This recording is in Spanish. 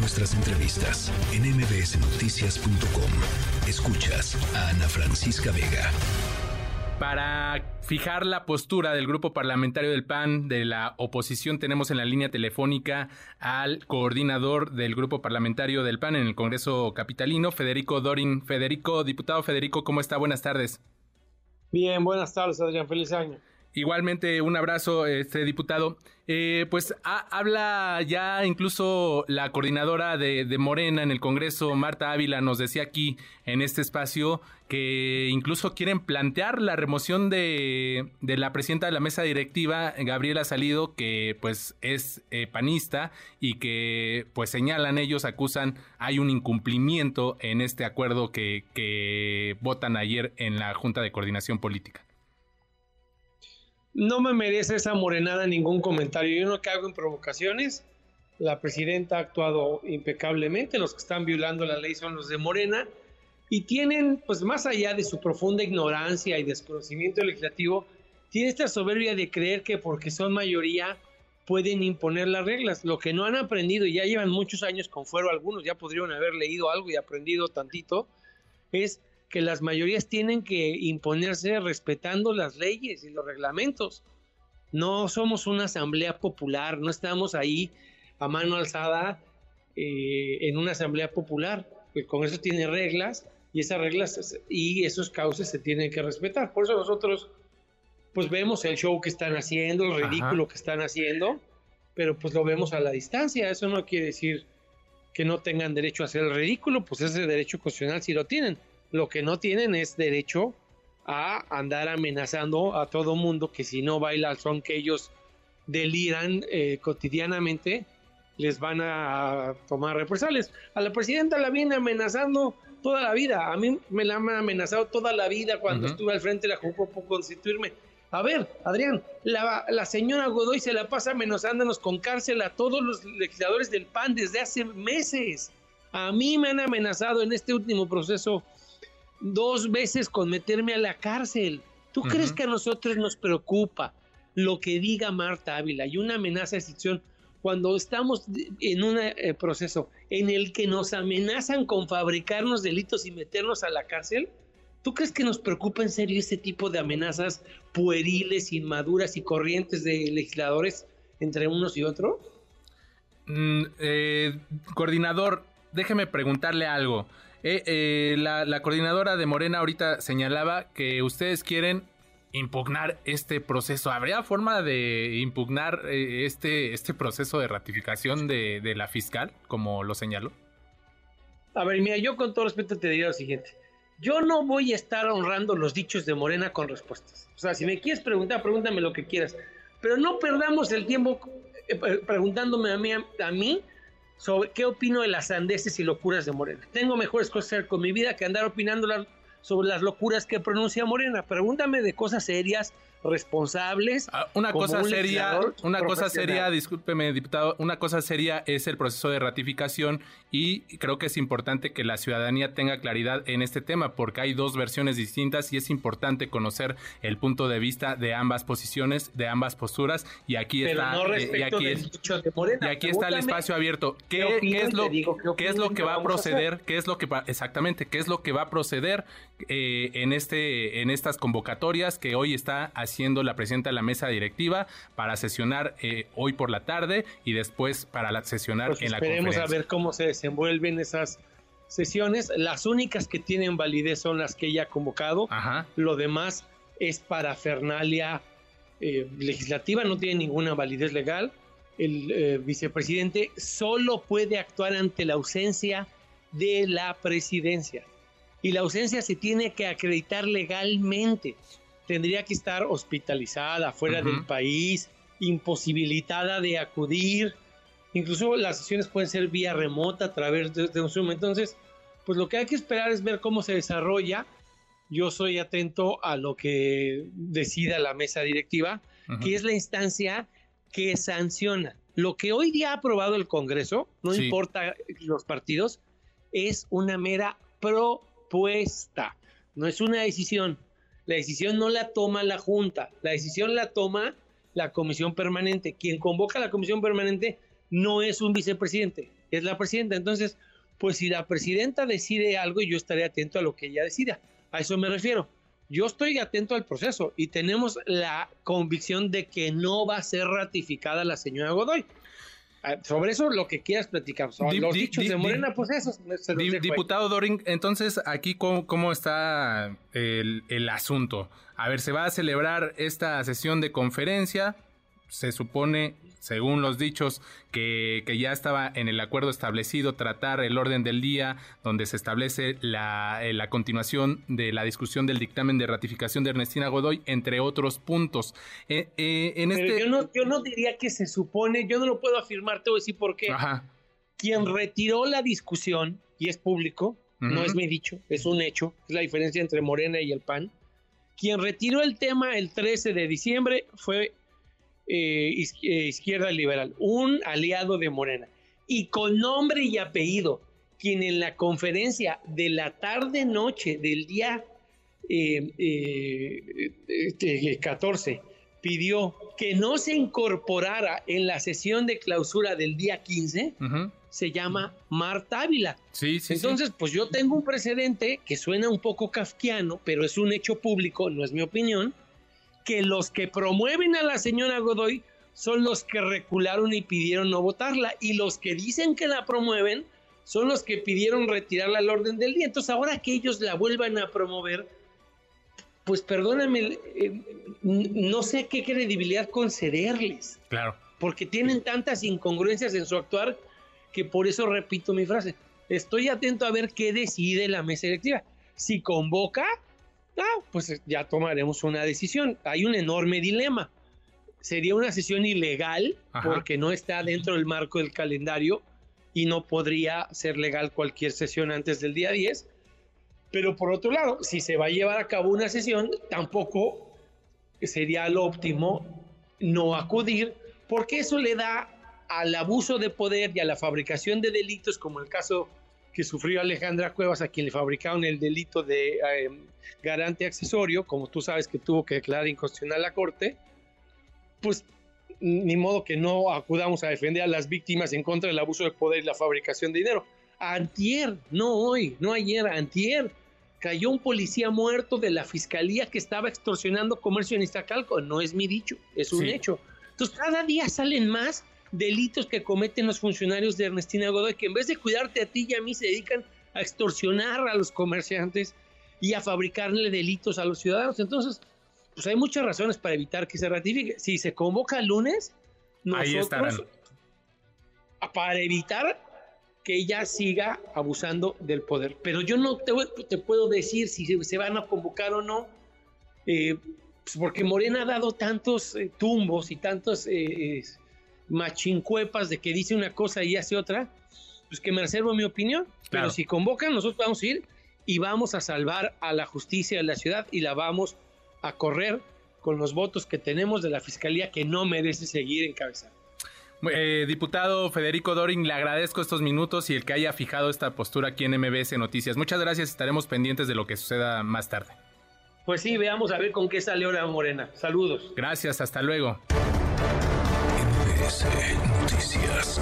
nuestras entrevistas en mbsnoticias.com. Escuchas a Ana Francisca Vega. Para fijar la postura del grupo parlamentario del PAN de la oposición, tenemos en la línea telefónica al coordinador del grupo parlamentario del PAN en el Congreso Capitalino, Federico Dorin. Federico, diputado Federico, ¿cómo está? Buenas tardes. Bien, buenas tardes, Adrián. Feliz año. Igualmente, un abrazo, este diputado. Eh, pues habla ya incluso la coordinadora de, Morena en el Congreso, Marta Ávila, nos decía aquí en este espacio que incluso quieren plantear la remoción de, la presidenta de la mesa directiva, Gabriela Salido, que pues es eh, panista y que pues señalan ellos, acusan, hay un incumplimiento en este acuerdo que, que votan ayer en la Junta de Coordinación Política. No me merece esa morenada ningún comentario. Yo no hago en provocaciones. La presidenta ha actuado impecablemente. Los que están violando la ley son los de Morena. Y tienen, pues más allá de su profunda ignorancia y desconocimiento legislativo, tiene esta soberbia de creer que porque son mayoría pueden imponer las reglas. Lo que no han aprendido, y ya llevan muchos años con fuero, algunos ya podrían haber leído algo y aprendido tantito, es que las mayorías tienen que imponerse respetando las leyes y los reglamentos. No somos una asamblea popular, no estamos ahí a mano alzada eh, en una asamblea popular. El Congreso tiene reglas y esas reglas y esos cauces se tienen que respetar. Por eso nosotros pues vemos el show que están haciendo, el ridículo que están haciendo, pero pues lo vemos a la distancia. Eso no quiere decir que no tengan derecho a hacer el ridículo, pues ese derecho constitucional sí lo tienen. Lo que no tienen es derecho a andar amenazando a todo mundo que si no baila al son que ellos deliran eh, cotidianamente, les van a tomar represalias. A la presidenta la viene amenazando toda la vida. A mí me la han amenazado toda la vida cuando estuve al frente de la Junta por constituirme. A ver, Adrián, la, la, señora Godoy se la pasa amenazándonos con cárcel a todos los legisladores del PAN desde hace meses. A mí me han amenazado en este último proceso dos veces con meterme a la cárcel. ¿Tú crees que a nosotros nos preocupa lo que diga Marta Ávila y una amenaza de extinción cuando estamos en un eh, proceso en el que nos amenazan con fabricarnos delitos y meternos a la cárcel? ¿Tú crees que nos preocupa en serio este tipo de amenazas pueriles, inmaduras y corrientes de legisladores entre unos y otros? Mm, eh, coordinador, déjeme preguntarle algo. Eh, eh, la, coordinadora de Morena ahorita señalaba que ustedes quieren impugnar este proceso. ¿Habría forma de impugnar eh, este, este proceso de ratificación de, de, la fiscal, como lo señaló? A ver, mira, yo con todo respeto te diría lo siguiente. Yo no voy a estar honrando los dichos de Morena con respuestas. O sea, si me quieres preguntar, pregúntame lo que quieras. Pero no perdamos el tiempo preguntándome a mí, a mí sobre qué opino de las sandeces y locuras de Morena. Tengo mejores cosas con mi vida que andar opinando sobre las locuras que pronuncia Morena. Pregúntame de cosas serias, responsables. Ah, una cosa seria, una cosa seria, discúlpeme, diputado, una cosa seria es el proceso de ratificación y creo que es importante que la ciudadanía tenga claridad en este tema porque hay dos versiones distintas y es importante conocer el punto de vista de ambas posiciones, de ambas posturas y aquí está y aquí, y aquí está el espacio abierto. ¿Qué, es lo qué es lo que va a proceder? ¿Qué es lo que va exactamente? ¿Qué es lo que va a proceder eh, en este en estas convocatorias que hoy está haciendo la presidenta de la mesa directiva para sesionar eh, hoy por la tarde y después para la, sesionar pues en la conferencia. Esperemos a ver cómo se desenvuelven esas sesiones. Las únicas que tienen validez son las que ella ha convocado. Lo demás es para Fernalia eh, legislativa, no tiene ninguna validez legal. El eh, vicepresidente solo puede actuar ante la ausencia de la presidencia. Y la ausencia se tiene que acreditar legalmente tendría que estar hospitalizada, fuera del país, imposibilitada de acudir. Incluso las sesiones pueden ser vía remota a través de, un Zoom. Entonces, pues lo que hay que esperar es ver cómo se desarrolla. Yo soy atento a lo que decida la mesa directiva, que es la instancia que sanciona. Lo que hoy día ha aprobado el Congreso, no importa los partidos, es una mera propuesta, no es una decisión. La decisión no la toma la Junta, la decisión la toma la Comisión Permanente. Quien convoca a la Comisión Permanente no es un vicepresidente, es la presidenta. Entonces, pues si la presidenta decide algo, yo estaré atento a lo que ella decida. A eso me refiero. Yo estoy atento al proceso y tenemos la convicción de que no va a ser ratificada la señora Godoy. Ah, sobre eso lo que quieras platicar. los dichos de Morena, pues eso. diputado Doring, entonces aquí cómo, está el, el, asunto. A ver, se va a celebrar esta sesión de conferencia. Se supone según los dichos, que, ya estaba en el acuerdo establecido tratar el orden del día, donde se establece la, eh, la continuación de la discusión del dictamen de ratificación de Ernestina Godoy, entre otros puntos. Eh, eh, en este... yo, no, yo no diría que se supone, yo no lo puedo afirmar, te voy a decir por qué. Quien retiró la discusión, y es público, no es mi dicho, es un hecho, es la diferencia entre Morena y el PAN. Quien retiró el tema el 13 de diciembre fue eh, eh, izquierda liberal, un aliado de Morena, y con nombre y apellido, quien en la conferencia de la tarde-noche del día 14 eh, este, pidió que no se incorporara en la sesión de clausura del día 15, se llama Marta Ávila. Sí, sí, Entonces, pues yo tengo un precedente que suena un poco kafkiano, pero es un hecho público, no es mi opinión, que los que promueven a la señora Godoy son los que recularon y pidieron no votarla y los que dicen que la promueven son los que pidieron retirarla al orden del día. Entonces ahora que ellos la vuelvan a promover, pues perdóname, eh, no sé qué credibilidad concederles. Claro. Porque tienen tantas incongruencias en su actuar que por eso repito mi frase. Estoy atento a ver qué decide la mesa electiva. Si convoca, Ah, pues ya tomaremos una decisión. Hay un enorme dilema. Sería una sesión ilegal porque no está dentro del marco del calendario y no podría ser legal cualquier sesión antes del día 10. Pero por otro lado, si se va a llevar a cabo una sesión, tampoco sería lo óptimo no acudir, porque eso le da al abuso de poder y a la fabricación de delitos, como el caso que sufrió Alejandra Cuevas, a quien le fabricaron el delito de eh, garante accesorio, como tú sabes que tuvo que declarar inconstitucional la Corte, pues ni modo que no acudamos a defender a las víctimas en contra del abuso de poder y la fabricación de dinero. Antier, no hoy, no ayer, antier, cayó un policía muerto de la fiscalía que estaba extorsionando comercio en Iztacalco. No es mi dicho, es un hecho. Entonces, cada día salen más delitos que cometen los funcionarios de Ernestina Godoy, que en vez de cuidarte a ti y a mí se dedican a extorsionar a los comerciantes y a fabricarle delitos a los ciudadanos. Entonces, pues hay muchas razones para evitar que se ratifique. Si se convoca el lunes, nosotros, para evitar que ella siga abusando del poder. Pero yo no te, puedo decir si se van a convocar o no, eh, pues porque Morena ha dado tantos eh, tumbos y tantos eh, machincuepas de que dice una cosa y hace otra, pues que me reservo mi opinión. Pero si convocan, nosotros vamos a ir y vamos a salvar a la justicia de la ciudad y la vamos a correr con los votos que tenemos de la fiscalía que no merece seguir encabezando. Eh, diputado Federico Doring, le agradezco estos minutos y el que haya fijado esta postura aquí en MBS Noticias. Muchas gracias, estaremos pendientes de lo que suceda más tarde. Pues sí, veamos a ver con qué sale ahora Morena. Saludos. Gracias, hasta luego. Noticias.